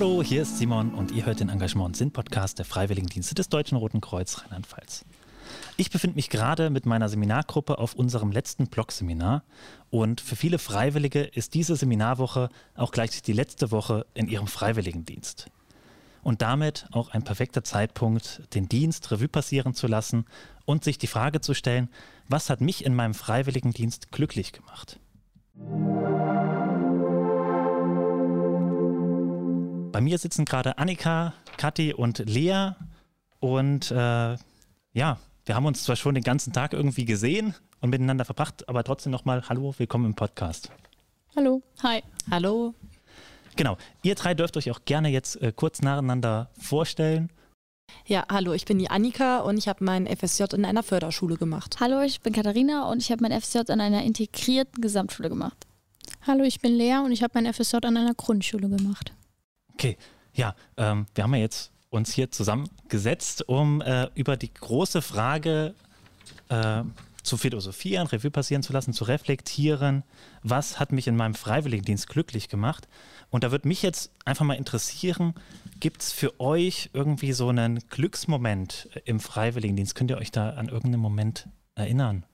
Hallo, hier ist Simon und ihr hört den Engagement Sinn Podcast der Freiwilligendienste des Deutschen Roten Kreuz Rheinland-Pfalz. Ich befinde mich gerade mit meiner Seminargruppe auf unserem letzten Blog-Seminar und für viele Freiwillige ist diese Seminarwoche auch gleich die letzte Woche in ihrem Freiwilligendienst. Und damit auch ein perfekter Zeitpunkt, den Dienst Revue passieren zu lassen und sich die Frage zu stellen, was hat mich in meinem Freiwilligendienst glücklich gemacht? Bei mir sitzen gerade Annika, Kathi und Lea. Und äh, ja, wir haben uns zwar schon den ganzen Tag irgendwie gesehen und miteinander verbracht, aber trotzdem nochmal Hallo, willkommen im Podcast. Hallo. Hi. Hallo. Genau, ihr drei dürft euch auch gerne jetzt äh, kurz nacheinander vorstellen. Ja, hallo, ich bin die Annika und ich habe mein FSJ in einer Förderschule gemacht. Hallo, ich bin Katharina und ich habe mein FSJ an einer integrierten Gesamtschule gemacht. Hallo, ich bin Lea und ich habe mein FSJ an einer Grundschule gemacht. Okay, ja, ähm, wir haben ja jetzt uns hier zusammengesetzt, um äh, über die große Frage äh, zu philosophieren, Revue passieren zu lassen, zu reflektieren, was hat mich in meinem Freiwilligendienst glücklich gemacht. Und da würde mich jetzt einfach mal interessieren, gibt es für euch irgendwie so einen Glücksmoment im Freiwilligendienst? Könnt ihr euch da an irgendeinen Moment erinnern?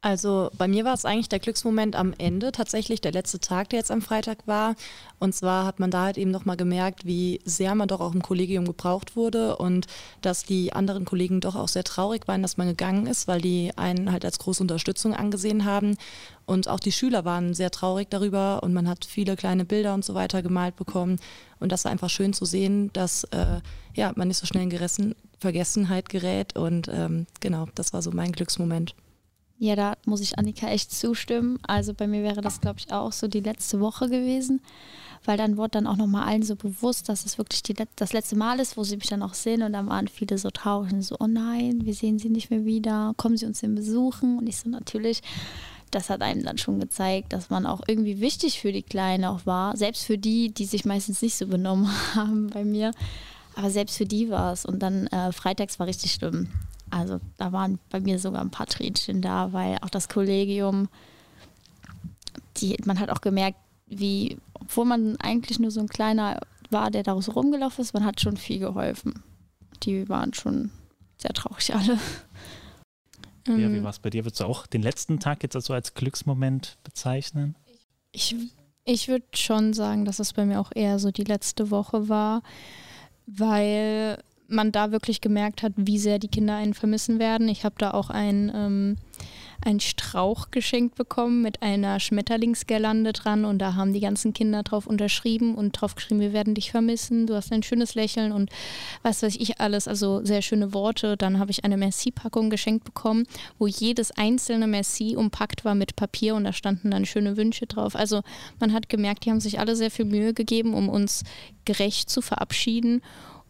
Also bei mir war es eigentlich der Glücksmoment am Ende, tatsächlich der letzte Tag, der jetzt am Freitag war. Und zwar hat man da halt eben nochmal gemerkt, wie sehr man doch auch im Kollegium gebraucht wurde und dass die anderen Kollegen doch auch sehr traurig waren, dass man gegangen ist, weil die einen halt als große Unterstützung angesehen haben. Und auch die Schüler waren sehr traurig darüber und man hat viele kleine Bilder und so weiter gemalt bekommen. Und das war einfach schön zu sehen, dass äh, ja, man nicht so schnell in Geressen, Vergessenheit gerät. Und ähm, genau, das war so mein Glücksmoment. Ja, da muss ich Annika echt zustimmen. Also bei mir wäre das, glaube ich, auch so die letzte Woche gewesen, weil dann wurde dann auch nochmal allen so bewusst, dass es wirklich die, das letzte Mal ist, wo sie mich dann auch sehen und dann waren viele so traurig und so, oh nein, wir sehen sie nicht mehr wieder, kommen sie uns denn besuchen? Und ich so, natürlich, das hat einem dann schon gezeigt, dass man auch irgendwie wichtig für die Kleinen auch war, selbst für die, die sich meistens nicht so benommen haben bei mir. Aber selbst für die war es. Und dann äh, freitags war richtig schlimm. Also da waren bei mir sogar ein paar Tränchen da, weil auch das Kollegium, die, man hat auch gemerkt, wie, obwohl man eigentlich nur so ein kleiner war, der da so rumgelaufen ist, man hat schon viel geholfen. Die waren schon sehr traurig alle. Ja, wie ähm. war es bei dir? Würdest du auch den letzten Tag jetzt also als Glücksmoment bezeichnen? Ich, ich würde schon sagen, dass es bei mir auch eher so die letzte Woche war, weil man da wirklich gemerkt hat, wie sehr die Kinder einen vermissen werden. Ich habe da auch ein, ähm, ein Strauch geschenkt bekommen mit einer Schmetterlingsgerlande dran und da haben die ganzen Kinder drauf unterschrieben und drauf geschrieben, wir werden dich vermissen, du hast ein schönes Lächeln und was weiß ich alles, also sehr schöne Worte. Dann habe ich eine Merci-Packung geschenkt bekommen, wo jedes einzelne Merci umpackt war mit Papier und da standen dann schöne Wünsche drauf. Also man hat gemerkt, die haben sich alle sehr viel Mühe gegeben, um uns gerecht zu verabschieden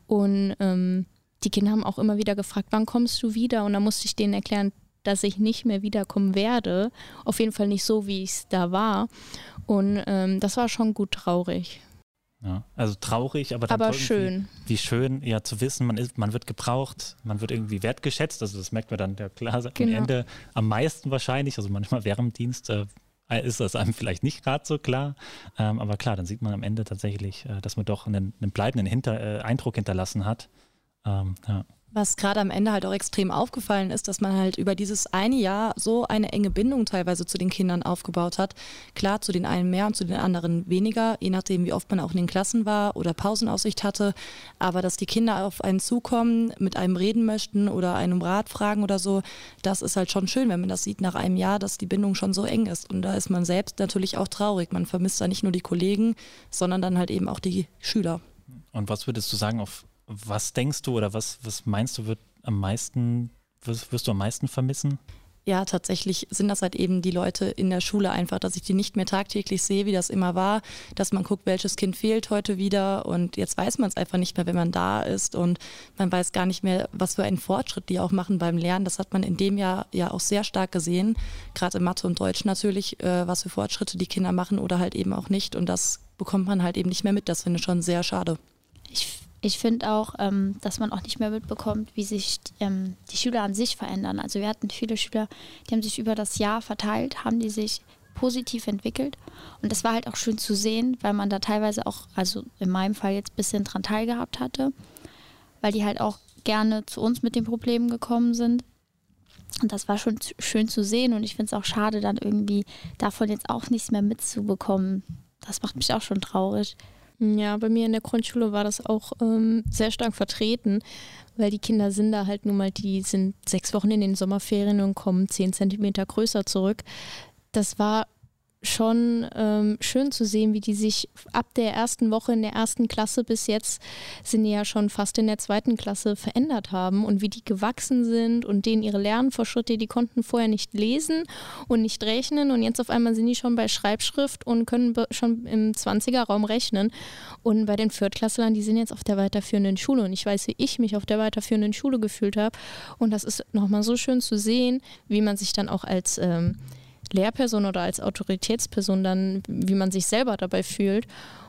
und ähm, die Kinder haben auch immer wieder gefragt, wann kommst du wieder? Und da musste ich denen erklären, dass ich nicht mehr wiederkommen werde. Auf jeden Fall nicht so, wie es da war. Und ähm, das war schon gut traurig. Ja, also traurig, aber, aber schön. Wie schön, ja, zu wissen, man, ist, man wird gebraucht, man wird irgendwie wertgeschätzt. Also das merkt man dann ja klar genau. am Ende am meisten wahrscheinlich. Also manchmal während dem Dienst äh, ist das einem vielleicht nicht gerade so klar. Ähm, aber klar, dann sieht man am Ende tatsächlich, äh, dass man doch einen, einen bleibenden Hinter, äh, Eindruck hinterlassen hat. Ähm, ja. Was gerade am Ende halt auch extrem aufgefallen ist, dass man halt über dieses eine Jahr so eine enge Bindung teilweise zu den Kindern aufgebaut hat. Klar, zu den einen mehr und zu den anderen weniger, je nachdem, wie oft man auch in den Klassen war oder Pausenaussicht hatte. Aber dass die Kinder auf einen zukommen, mit einem reden möchten oder einem Rat fragen oder so, das ist halt schon schön, wenn man das sieht nach einem Jahr, dass die Bindung schon so eng ist. Und da ist man selbst natürlich auch traurig. Man vermisst da nicht nur die Kollegen, sondern dann halt eben auch die Schüler. Und was würdest du sagen, auf was denkst du oder was, was meinst du, wird am meisten, wirst, wirst du am meisten vermissen? ja, tatsächlich sind das halt eben die Leute in der Schule einfach, dass ich die nicht mehr tagtäglich sehe, wie das immer war, dass man guckt, welches Kind fehlt heute wieder und jetzt weiß man es einfach nicht mehr, wenn man da ist und man weiß gar nicht mehr, was für einen Fortschritt die auch machen beim Lernen. Das hat man in dem Jahr ja auch sehr stark gesehen, gerade in Mathe und Deutsch natürlich, äh, was für Fortschritte die Kinder machen oder halt eben auch nicht und das bekommt man halt eben nicht mehr mit. Das finde ich schon sehr schade. Ich ich finde auch, ähm, dass man auch nicht mehr mitbekommt, wie sich ähm, die Schüler an sich verändern. Also wir hatten viele Schüler, die haben sich über das Jahr verteilt, haben die sich positiv entwickelt. Und das war halt auch schön zu sehen, weil man da teilweise auch, also in meinem Fall jetzt ein bisschen dran teilgehabt hatte, weil die halt auch gerne zu uns mit den Problemen gekommen sind. Und das war schon schön zu sehen und ich finde es auch schade, dann irgendwie davon jetzt auch nichts mehr mitzubekommen. Das macht mich auch schon traurig. Ja, bei mir in der Grundschule war das auch ähm, sehr stark vertreten, weil die Kinder sind da halt nun mal, die sind sechs Wochen in den Sommerferien und kommen zehn Zentimeter größer zurück. Das war schon ähm, schön zu sehen, wie die sich ab der ersten Woche in der ersten Klasse bis jetzt sind die ja schon fast in der zweiten Klasse verändert haben und wie die gewachsen sind und denen ihre Lernfortschritte, die konnten vorher nicht lesen und nicht rechnen und jetzt auf einmal sind die schon bei Schreibschrift und können schon im 20er-Raum rechnen und bei den Viertklasslern, die sind jetzt auf der weiterführenden Schule und ich weiß, wie ich mich auf der weiterführenden Schule gefühlt habe und das ist nochmal so schön zu sehen, wie man sich dann auch als ähm, Lehrperson oder als Autoritätsperson dann, wie man sich selber dabei fühlt.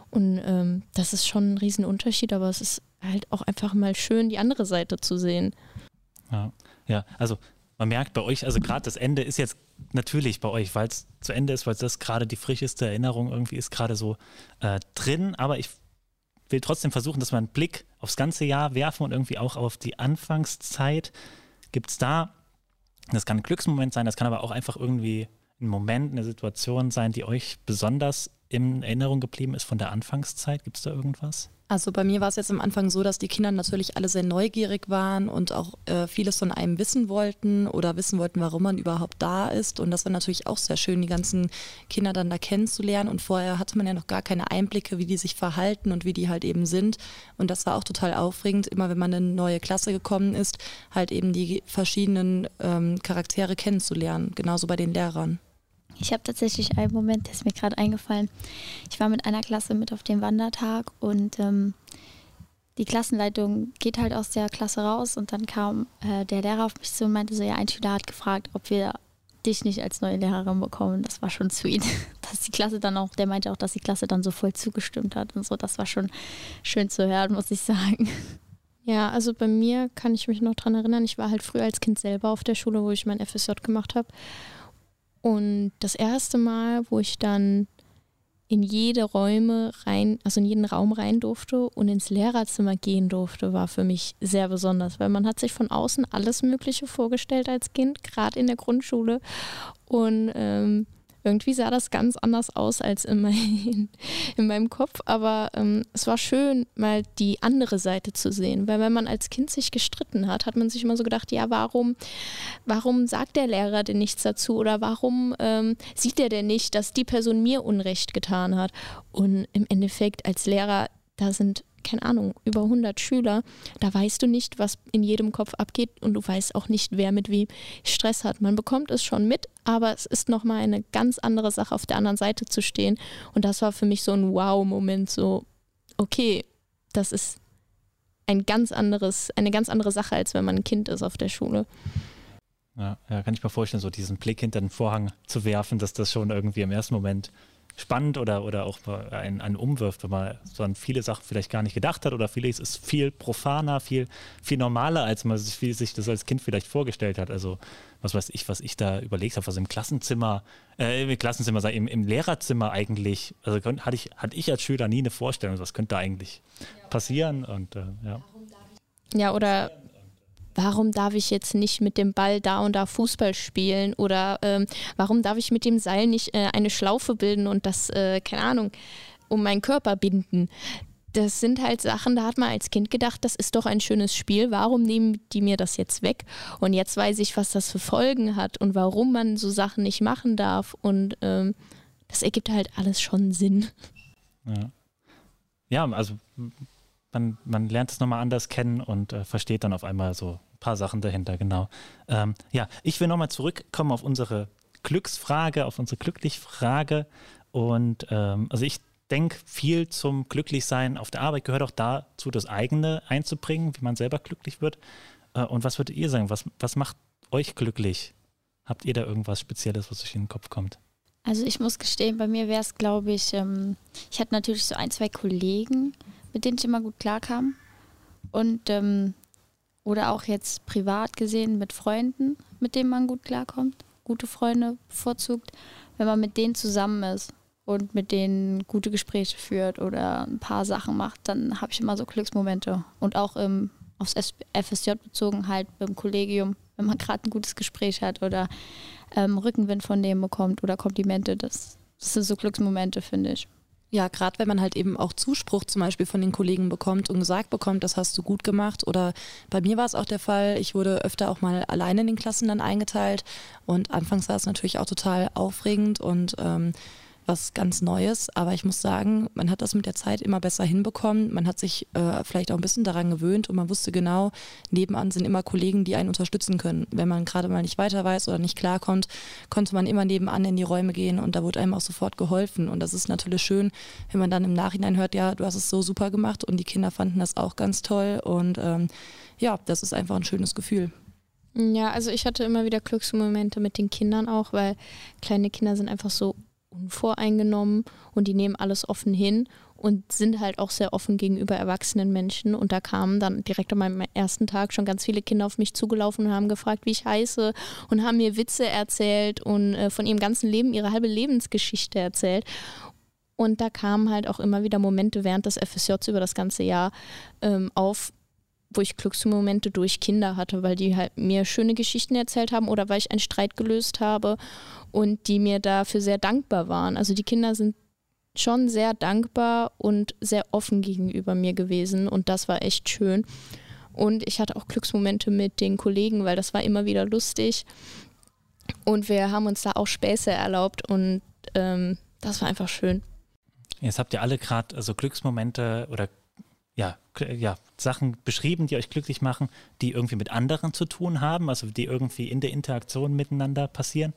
Und ähm, das ist schon ein Riesenunterschied, aber es ist halt auch einfach mal schön, die andere Seite zu sehen. Ja, ja also man merkt bei euch, also gerade das Ende ist jetzt natürlich bei euch, weil es zu Ende ist, weil das gerade die frischeste Erinnerung irgendwie ist, gerade so äh, drin, aber ich will trotzdem versuchen, dass wir einen Blick aufs ganze Jahr werfen und irgendwie auch auf die Anfangszeit. Gibt es da, das kann ein Glücksmoment sein, das kann aber auch einfach irgendwie ein Moment, eine Situation sein, die euch besonders in Erinnerung geblieben ist von der Anfangszeit? Gibt es da irgendwas? Also bei mir war es jetzt am Anfang so, dass die Kinder natürlich alle sehr neugierig waren und auch äh, vieles von einem wissen wollten oder wissen wollten, warum man überhaupt da ist. Und das war natürlich auch sehr schön, die ganzen Kinder dann da kennenzulernen. Und vorher hatte man ja noch gar keine Einblicke, wie die sich verhalten und wie die halt eben sind. Und das war auch total aufregend, immer wenn man in eine neue Klasse gekommen ist, halt eben die verschiedenen ähm, Charaktere kennenzulernen. Genauso bei den Lehrern. Ich habe tatsächlich einen Moment, der ist mir gerade eingefallen. Ich war mit einer Klasse mit auf dem Wandertag und ähm, die Klassenleitung geht halt aus der Klasse raus und dann kam äh, der Lehrer auf mich zu und meinte so, ja, ein Schüler hat gefragt, ob wir dich nicht als neue Lehrerin bekommen. Das war schon sweet. Dass die Klasse dann auch, der meinte auch, dass die Klasse dann so voll zugestimmt hat und so. Das war schon schön zu hören, muss ich sagen. Ja, also bei mir kann ich mich noch daran erinnern, ich war halt früher als Kind selber auf der Schule, wo ich mein FSJ gemacht habe. Und das erste Mal, wo ich dann in jede Räume rein, also in jeden Raum rein durfte und ins Lehrerzimmer gehen durfte, war für mich sehr besonders, weil man hat sich von außen alles Mögliche vorgestellt als Kind, gerade in der Grundschule. Und ähm, irgendwie sah das ganz anders aus als in, mein, in meinem Kopf, aber ähm, es war schön, mal die andere Seite zu sehen, weil wenn man als Kind sich gestritten hat, hat man sich immer so gedacht, ja, warum, warum sagt der Lehrer denn nichts dazu oder warum ähm, sieht er denn nicht, dass die Person mir Unrecht getan hat? Und im Endeffekt als Lehrer, da sind keine Ahnung, über 100 Schüler, da weißt du nicht, was in jedem Kopf abgeht und du weißt auch nicht, wer mit wem Stress hat. Man bekommt es schon mit, aber es ist nochmal eine ganz andere Sache, auf der anderen Seite zu stehen. Und das war für mich so ein Wow-Moment, so, okay, das ist ein ganz anderes, eine ganz andere Sache, als wenn man ein Kind ist auf der Schule. Ja, ja, kann ich mir vorstellen, so diesen Blick hinter den Vorhang zu werfen, dass das schon irgendwie im ersten Moment spannend oder, oder auch einen, einen umwirft, wenn man so an viele Sachen vielleicht gar nicht gedacht hat oder vieles ist viel profaner, viel, viel normaler, als man sich, sich das als Kind vielleicht vorgestellt hat. Also was weiß ich, was ich da überlegt habe, was im Klassenzimmer, äh, im Klassenzimmer sei, im, im Lehrerzimmer eigentlich, also hatte ich, hatte ich als Schüler nie eine Vorstellung, was könnte da eigentlich passieren und äh, ja. Ja, oder warum darf ich jetzt nicht mit dem Ball da und da Fußball spielen oder ähm, warum darf ich mit dem Seil nicht äh, eine Schlaufe bilden und das, äh, keine Ahnung, um meinen Körper binden. Das sind halt Sachen, da hat man als Kind gedacht, das ist doch ein schönes Spiel, warum nehmen die mir das jetzt weg? Und jetzt weiß ich, was das für Folgen hat und warum man so Sachen nicht machen darf und ähm, das ergibt halt alles schon Sinn. Ja, ja also man, man lernt es nochmal anders kennen und äh, versteht dann auf einmal so ein paar Sachen dahinter, genau. Ähm, ja, ich will nochmal zurückkommen auf unsere Glücksfrage, auf unsere Glücklichfrage. Und ähm, also ich denke, viel zum Glücklichsein auf der Arbeit gehört auch dazu, das eigene einzubringen, wie man selber glücklich wird. Äh, und was würdet ihr sagen? Was, was macht euch glücklich? Habt ihr da irgendwas Spezielles, was euch in den Kopf kommt? Also ich muss gestehen, bei mir wäre es, glaube ich, ähm, ich hatte natürlich so ein, zwei Kollegen, mit denen ich immer gut klarkam. Und ähm, oder auch jetzt privat gesehen mit Freunden, mit denen man gut klarkommt. Gute Freunde bevorzugt. wenn man mit denen zusammen ist und mit denen gute Gespräche führt oder ein paar Sachen macht, dann habe ich immer so Glücksmomente. Und auch im, aufs FSJ bezogen halt beim Kollegium, wenn man gerade ein gutes Gespräch hat oder ähm, Rückenwind von dem bekommt oder Komplimente, das, das sind so Glücksmomente, finde ich. Ja, gerade wenn man halt eben auch Zuspruch zum Beispiel von den Kollegen bekommt und gesagt bekommt, das hast du gut gemacht. Oder bei mir war es auch der Fall, ich wurde öfter auch mal alleine in den Klassen dann eingeteilt. Und anfangs war es natürlich auch total aufregend und ähm, was ganz Neues, aber ich muss sagen, man hat das mit der Zeit immer besser hinbekommen. Man hat sich äh, vielleicht auch ein bisschen daran gewöhnt und man wusste genau, nebenan sind immer Kollegen, die einen unterstützen können. Wenn man gerade mal nicht weiter weiß oder nicht klarkommt, konnte man immer nebenan in die Räume gehen und da wurde einem auch sofort geholfen. Und das ist natürlich schön, wenn man dann im Nachhinein hört, ja, du hast es so super gemacht und die Kinder fanden das auch ganz toll. Und ähm, ja, das ist einfach ein schönes Gefühl. Ja, also ich hatte immer wieder Glücksmomente mit den Kindern auch, weil kleine Kinder sind einfach so unvoreingenommen und die nehmen alles offen hin und sind halt auch sehr offen gegenüber erwachsenen Menschen. Und da kamen dann direkt an meinem ersten Tag schon ganz viele Kinder auf mich zugelaufen und haben gefragt, wie ich heiße und haben mir Witze erzählt und äh, von ihrem ganzen Leben ihre halbe Lebensgeschichte erzählt. Und da kamen halt auch immer wieder Momente während des FSJs über das ganze Jahr ähm, auf, wo ich Glücksmomente durch Kinder hatte, weil die halt mir schöne Geschichten erzählt haben oder weil ich einen Streit gelöst habe und die mir dafür sehr dankbar waren. Also die Kinder sind schon sehr dankbar und sehr offen gegenüber mir gewesen und das war echt schön. Und ich hatte auch Glücksmomente mit den Kollegen, weil das war immer wieder lustig. Und wir haben uns da auch Späße erlaubt und ähm, das war einfach schön. Jetzt habt ihr alle gerade also Glücksmomente oder ja, ja, Sachen beschrieben, die euch glücklich machen, die irgendwie mit anderen zu tun haben, also die irgendwie in der Interaktion miteinander passieren.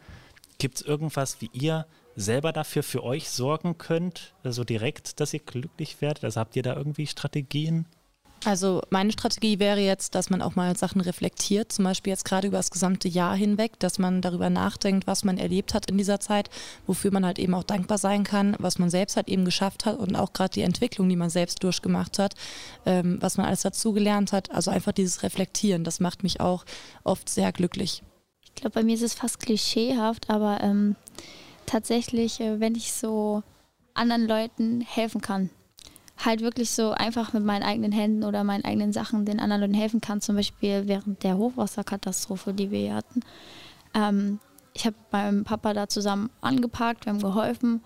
Gibt es irgendwas, wie ihr selber dafür für euch sorgen könnt, so also direkt, dass ihr glücklich werdet? Also habt ihr da irgendwie Strategien? Also meine Strategie wäre jetzt, dass man auch mal Sachen reflektiert, zum Beispiel jetzt gerade über das gesamte Jahr hinweg, dass man darüber nachdenkt, was man erlebt hat in dieser Zeit, wofür man halt eben auch dankbar sein kann, was man selbst halt eben geschafft hat und auch gerade die Entwicklung, die man selbst durchgemacht hat, ähm, was man alles dazugelernt hat. Also einfach dieses Reflektieren, das macht mich auch oft sehr glücklich. Ich glaube, bei mir ist es fast klischeehaft, aber ähm, tatsächlich, äh, wenn ich so anderen Leuten helfen kann, halt wirklich so einfach mit meinen eigenen Händen oder meinen eigenen Sachen den anderen Leuten helfen kann. Zum Beispiel während der Hochwasserkatastrophe, die wir hier hatten. Ähm, ich habe meinem Papa da zusammen angepackt, wir haben geholfen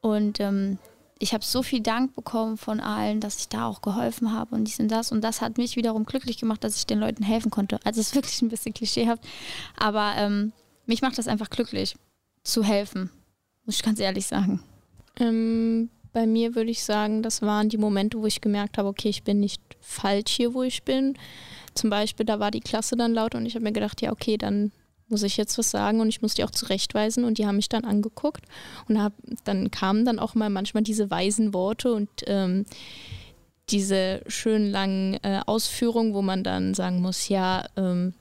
und ähm, ich habe so viel Dank bekommen von allen, dass ich da auch geholfen habe und dies und das. Und das hat mich wiederum glücklich gemacht, dass ich den Leuten helfen konnte. Also es ist wirklich ein bisschen klischeehaft, aber ähm, mich macht das einfach glücklich, zu helfen, muss ich ganz ehrlich sagen. Ähm, bei mir würde ich sagen, das waren die Momente, wo ich gemerkt habe, okay, ich bin nicht falsch hier, wo ich bin. Zum Beispiel, da war die Klasse dann laut und ich habe mir gedacht, ja, okay, dann muss ich jetzt was sagen und ich muss die auch zurechtweisen und die haben mich dann angeguckt und hab, dann kamen dann auch mal manchmal diese weisen Worte und ähm, diese schönen langen äh, Ausführungen, wo man dann sagen muss, ja, ähm,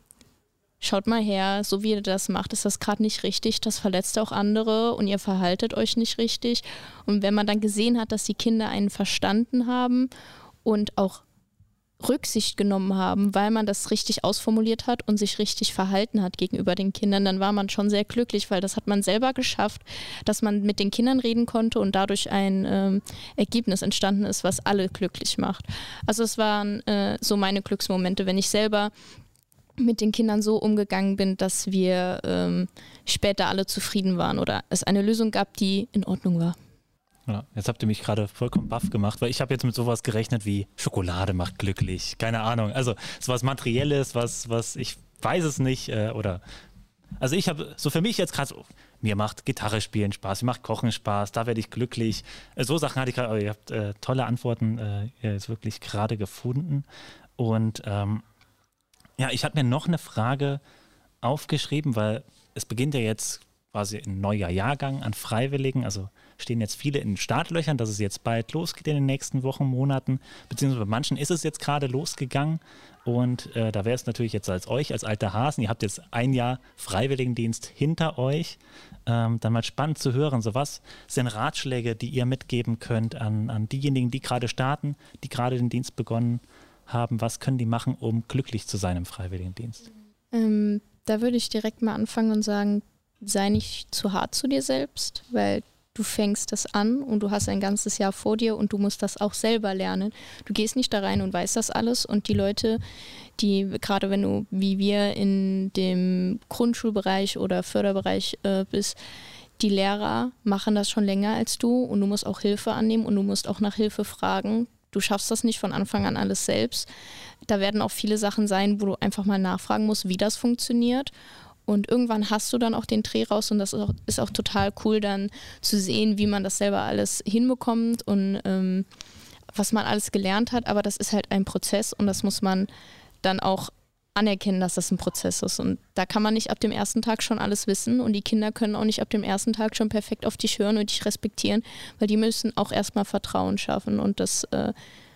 schaut mal her, so wie ihr das macht, ist das gerade nicht richtig, das verletzt auch andere und ihr verhaltet euch nicht richtig. Und wenn man dann gesehen hat, dass die Kinder einen verstanden haben und auch Rücksicht genommen haben, weil man das richtig ausformuliert hat und sich richtig verhalten hat gegenüber den Kindern, dann war man schon sehr glücklich, weil das hat man selber geschafft, dass man mit den Kindern reden konnte und dadurch ein ähm, Ergebnis entstanden ist, was alle glücklich macht. Also es waren äh, so meine Glücksmomente, wenn ich selber mit den Kindern so umgegangen bin, dass wir ähm, später alle zufrieden waren oder es eine Lösung gab, die in Ordnung war. Ja, jetzt habt ihr mich gerade vollkommen baff gemacht, weil ich habe jetzt mit sowas gerechnet wie Schokolade macht glücklich, keine Ahnung. Also sowas Materielles, was, was ich weiß es nicht äh, oder also ich habe so für mich jetzt gerade so, mir macht Gitarre spielen Spaß, mir macht Kochen Spaß, da werde ich glücklich. Äh, so Sachen hatte ich gerade, ihr habt äh, tolle Antworten äh, jetzt wirklich gerade gefunden und ähm, ja, ich habe mir noch eine Frage aufgeschrieben, weil es beginnt ja jetzt quasi ein neuer Jahrgang an Freiwilligen. Also stehen jetzt viele in Startlöchern, dass es jetzt bald losgeht in den nächsten Wochen, Monaten. Beziehungsweise bei manchen ist es jetzt gerade losgegangen. Und äh, da wäre es natürlich jetzt als euch, als alter Hasen, ihr habt jetzt ein Jahr Freiwilligendienst hinter euch. Ähm, dann mal spannend zu hören, so was sind Ratschläge, die ihr mitgeben könnt an, an diejenigen, die gerade starten, die gerade den Dienst begonnen haben haben, was können die machen, um glücklich zu sein im Freiwilligendienst? Ähm, da würde ich direkt mal anfangen und sagen, sei nicht zu hart zu dir selbst, weil du fängst das an und du hast ein ganzes Jahr vor dir und du musst das auch selber lernen. Du gehst nicht da rein und weißt das alles und die Leute, die gerade wenn du wie wir in dem Grundschulbereich oder Förderbereich äh, bist, die Lehrer machen das schon länger als du und du musst auch Hilfe annehmen und du musst auch nach Hilfe fragen. Du schaffst das nicht von Anfang an alles selbst. Da werden auch viele Sachen sein, wo du einfach mal nachfragen musst, wie das funktioniert. Und irgendwann hast du dann auch den Dreh raus und das ist auch, ist auch total cool dann zu sehen, wie man das selber alles hinbekommt und ähm, was man alles gelernt hat. Aber das ist halt ein Prozess und das muss man dann auch anerkennen, dass das ein Prozess ist. Und da kann man nicht ab dem ersten Tag schon alles wissen und die Kinder können auch nicht ab dem ersten Tag schon perfekt auf dich hören und dich respektieren, weil die müssen auch erstmal Vertrauen schaffen und das, äh,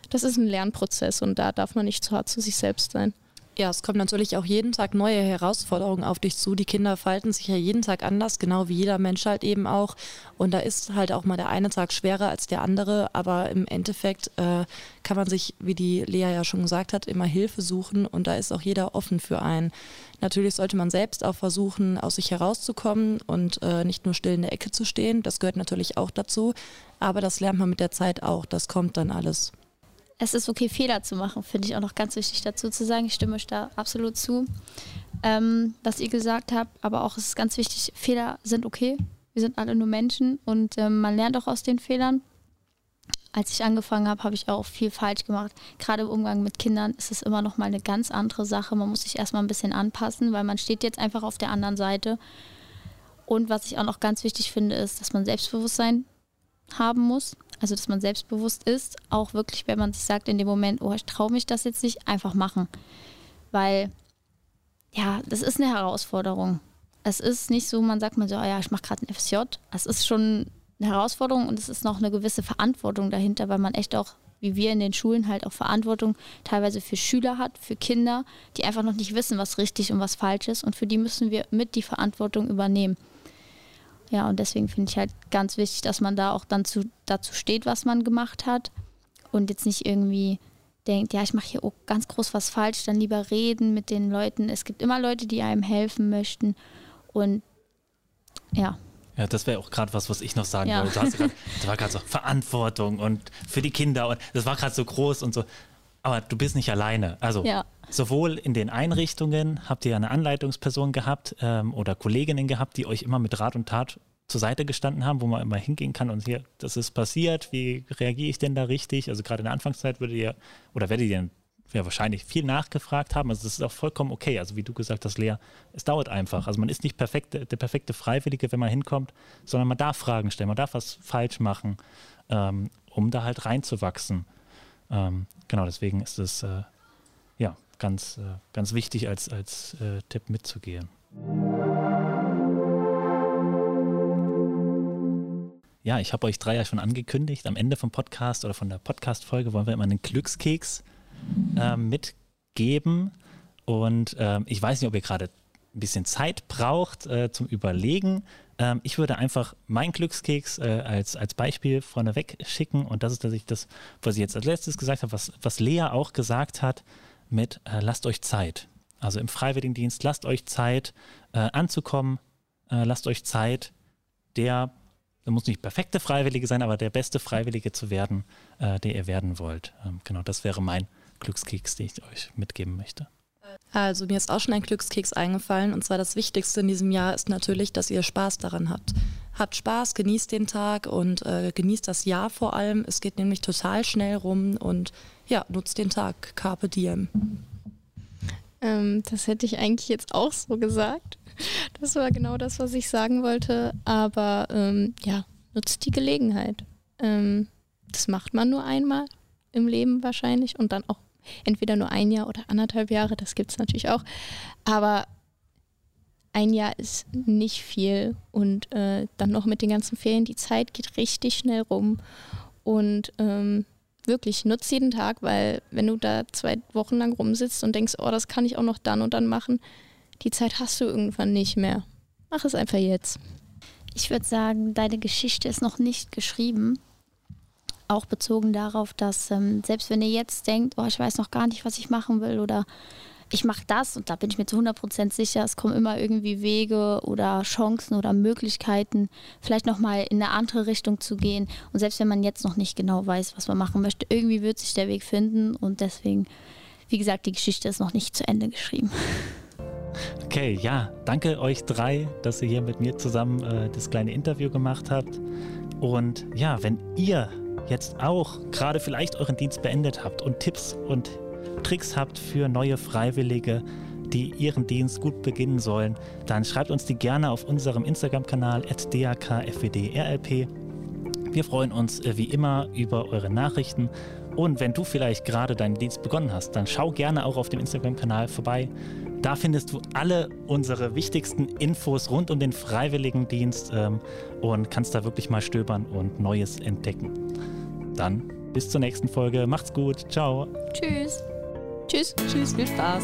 das ist ein Lernprozess und da darf man nicht zu hart zu sich selbst sein. Ja, es kommen natürlich auch jeden Tag neue Herausforderungen auf dich zu. Die Kinder falten sich ja jeden Tag anders, genau wie jeder Mensch halt eben auch. Und da ist halt auch mal der eine Tag schwerer als der andere. Aber im Endeffekt äh, kann man sich, wie die Lea ja schon gesagt hat, immer Hilfe suchen. Und da ist auch jeder offen für einen. Natürlich sollte man selbst auch versuchen, aus sich herauszukommen und äh, nicht nur still in der Ecke zu stehen. Das gehört natürlich auch dazu. Aber das lernt man mit der Zeit auch. Das kommt dann alles es ist okay, Fehler zu machen, finde ich auch noch ganz wichtig dazu zu sagen. Ich stimme euch da absolut zu, ähm, was ihr gesagt habt. Aber auch es ist ganz wichtig, Fehler sind okay. Wir sind alle nur Menschen und ähm, man lernt auch aus den Fehlern. Als ich angefangen habe, habe ich auch viel falsch gemacht. Gerade im Umgang mit Kindern ist es immer noch mal eine ganz andere Sache. Man muss sich erstmal ein bisschen anpassen, weil man steht jetzt einfach auf der anderen Seite. Und was ich auch noch ganz wichtig finde, ist, dass man Selbstbewusstsein haben muss. Also, dass man selbstbewusst ist, auch wirklich, wenn man sich sagt in dem Moment, oh, ich traue mich das jetzt nicht, einfach machen. Weil, ja, das ist eine Herausforderung. Es ist nicht so, man sagt man so, oh ja, ich mache gerade ein FSJ. Es ist schon eine Herausforderung und es ist noch eine gewisse Verantwortung dahinter, weil man echt auch, wie wir in den Schulen halt auch Verantwortung teilweise für Schüler hat, für Kinder, die einfach noch nicht wissen, was richtig und was falsch ist. Und für die müssen wir mit die Verantwortung übernehmen. Ja, und deswegen finde ich halt ganz wichtig, dass man da auch dann zu, dazu steht, was man gemacht hat und jetzt nicht irgendwie denkt, ja, ich mache hier auch ganz groß was falsch, dann lieber reden mit den Leuten. Es gibt immer Leute, die einem helfen möchten und ja. Ja, das wäre auch gerade was, was ich noch sagen ja. wollte. Das war gerade so Verantwortung und für die Kinder und das war gerade so groß und so. Aber du bist nicht alleine. Also ja. sowohl in den Einrichtungen habt ihr eine Anleitungsperson gehabt ähm, oder Kolleginnen gehabt, die euch immer mit Rat und Tat zur Seite gestanden haben, wo man immer hingehen kann und hier, das ist passiert, wie reagiere ich denn da richtig? Also gerade in der Anfangszeit würdet ihr oder werdet ihr ja, wahrscheinlich viel nachgefragt haben. Also das ist auch vollkommen okay. Also wie du gesagt hast, Lea, es dauert einfach. Also man ist nicht perfekt, der perfekte Freiwillige, wenn man hinkommt, sondern man darf Fragen stellen, man darf was falsch machen, ähm, um da halt reinzuwachsen. Ähm, genau, deswegen ist es äh, ja ganz, äh, ganz wichtig als, als äh, Tipp mitzugehen. Ja, ich habe euch drei ja schon angekündigt. Am Ende vom Podcast oder von der Podcast-Folge wollen wir immer einen Glückskeks äh, mitgeben. Und äh, ich weiß nicht, ob ihr gerade ein bisschen Zeit braucht äh, zum Überlegen. Ähm, ich würde einfach meinen Glückskeks äh, als, als Beispiel vorneweg schicken und das ist dass ich das, was ich jetzt als letztes gesagt habe, was, was Lea auch gesagt hat, mit äh, lasst euch Zeit. Also im Freiwilligendienst, lasst euch Zeit äh, anzukommen, äh, lasst euch Zeit, der, der muss nicht perfekte Freiwillige sein, aber der beste Freiwillige zu werden, äh, der ihr werden wollt. Ähm, genau, das wäre mein Glückskeks, den ich euch mitgeben möchte. Also mir ist auch schon ein Glückskeks eingefallen und zwar das Wichtigste in diesem Jahr ist natürlich, dass ihr Spaß daran habt. Habt Spaß, genießt den Tag und äh, genießt das Jahr vor allem. Es geht nämlich total schnell rum und ja, nutzt den Tag. Carpe diem. Ähm, das hätte ich eigentlich jetzt auch so gesagt. Das war genau das, was ich sagen wollte. Aber ähm, ja, nutzt die Gelegenheit. Ähm, das macht man nur einmal im Leben wahrscheinlich und dann auch entweder nur ein Jahr oder anderthalb Jahre, das gibt es natürlich auch. Aber ein Jahr ist nicht viel und äh, dann noch mit den ganzen Ferien, die Zeit geht richtig schnell rum und ähm, wirklich nutz jeden Tag, weil wenn du da zwei Wochen lang rumsitzt und denkst, oh, das kann ich auch noch dann und dann machen, die Zeit hast du irgendwann nicht mehr. Mach es einfach jetzt. Ich würde sagen, deine Geschichte ist noch nicht geschrieben auch bezogen darauf, dass ähm, selbst wenn ihr jetzt denkt, oh, ich weiß noch gar nicht, was ich machen will oder ich mache das und da bin ich mir zu 100% sicher, es kommen immer irgendwie Wege oder Chancen oder Möglichkeiten, vielleicht nochmal in eine andere Richtung zu gehen. Und selbst wenn man jetzt noch nicht genau weiß, was man machen möchte, irgendwie wird sich der Weg finden und deswegen, wie gesagt, die Geschichte ist noch nicht zu Ende geschrieben. Okay, ja, danke euch drei, dass ihr hier mit mir zusammen äh, das kleine Interview gemacht habt. Und ja, wenn ihr jetzt auch gerade vielleicht euren Dienst beendet habt und Tipps und Tricks habt für neue Freiwillige, die ihren Dienst gut beginnen sollen, dann schreibt uns die gerne auf unserem Instagram-Kanal dakfwdrlp. Wir freuen uns äh, wie immer über eure Nachrichten und wenn du vielleicht gerade deinen Dienst begonnen hast, dann schau gerne auch auf dem Instagram-Kanal vorbei. Da findest du alle unsere wichtigsten Infos rund um den Freiwilligendienst ähm, und kannst da wirklich mal stöbern und Neues entdecken. Dann bis zur nächsten Folge. Macht's gut. Ciao. Tschüss. Tschüss. Tschüss. Viel Spaß.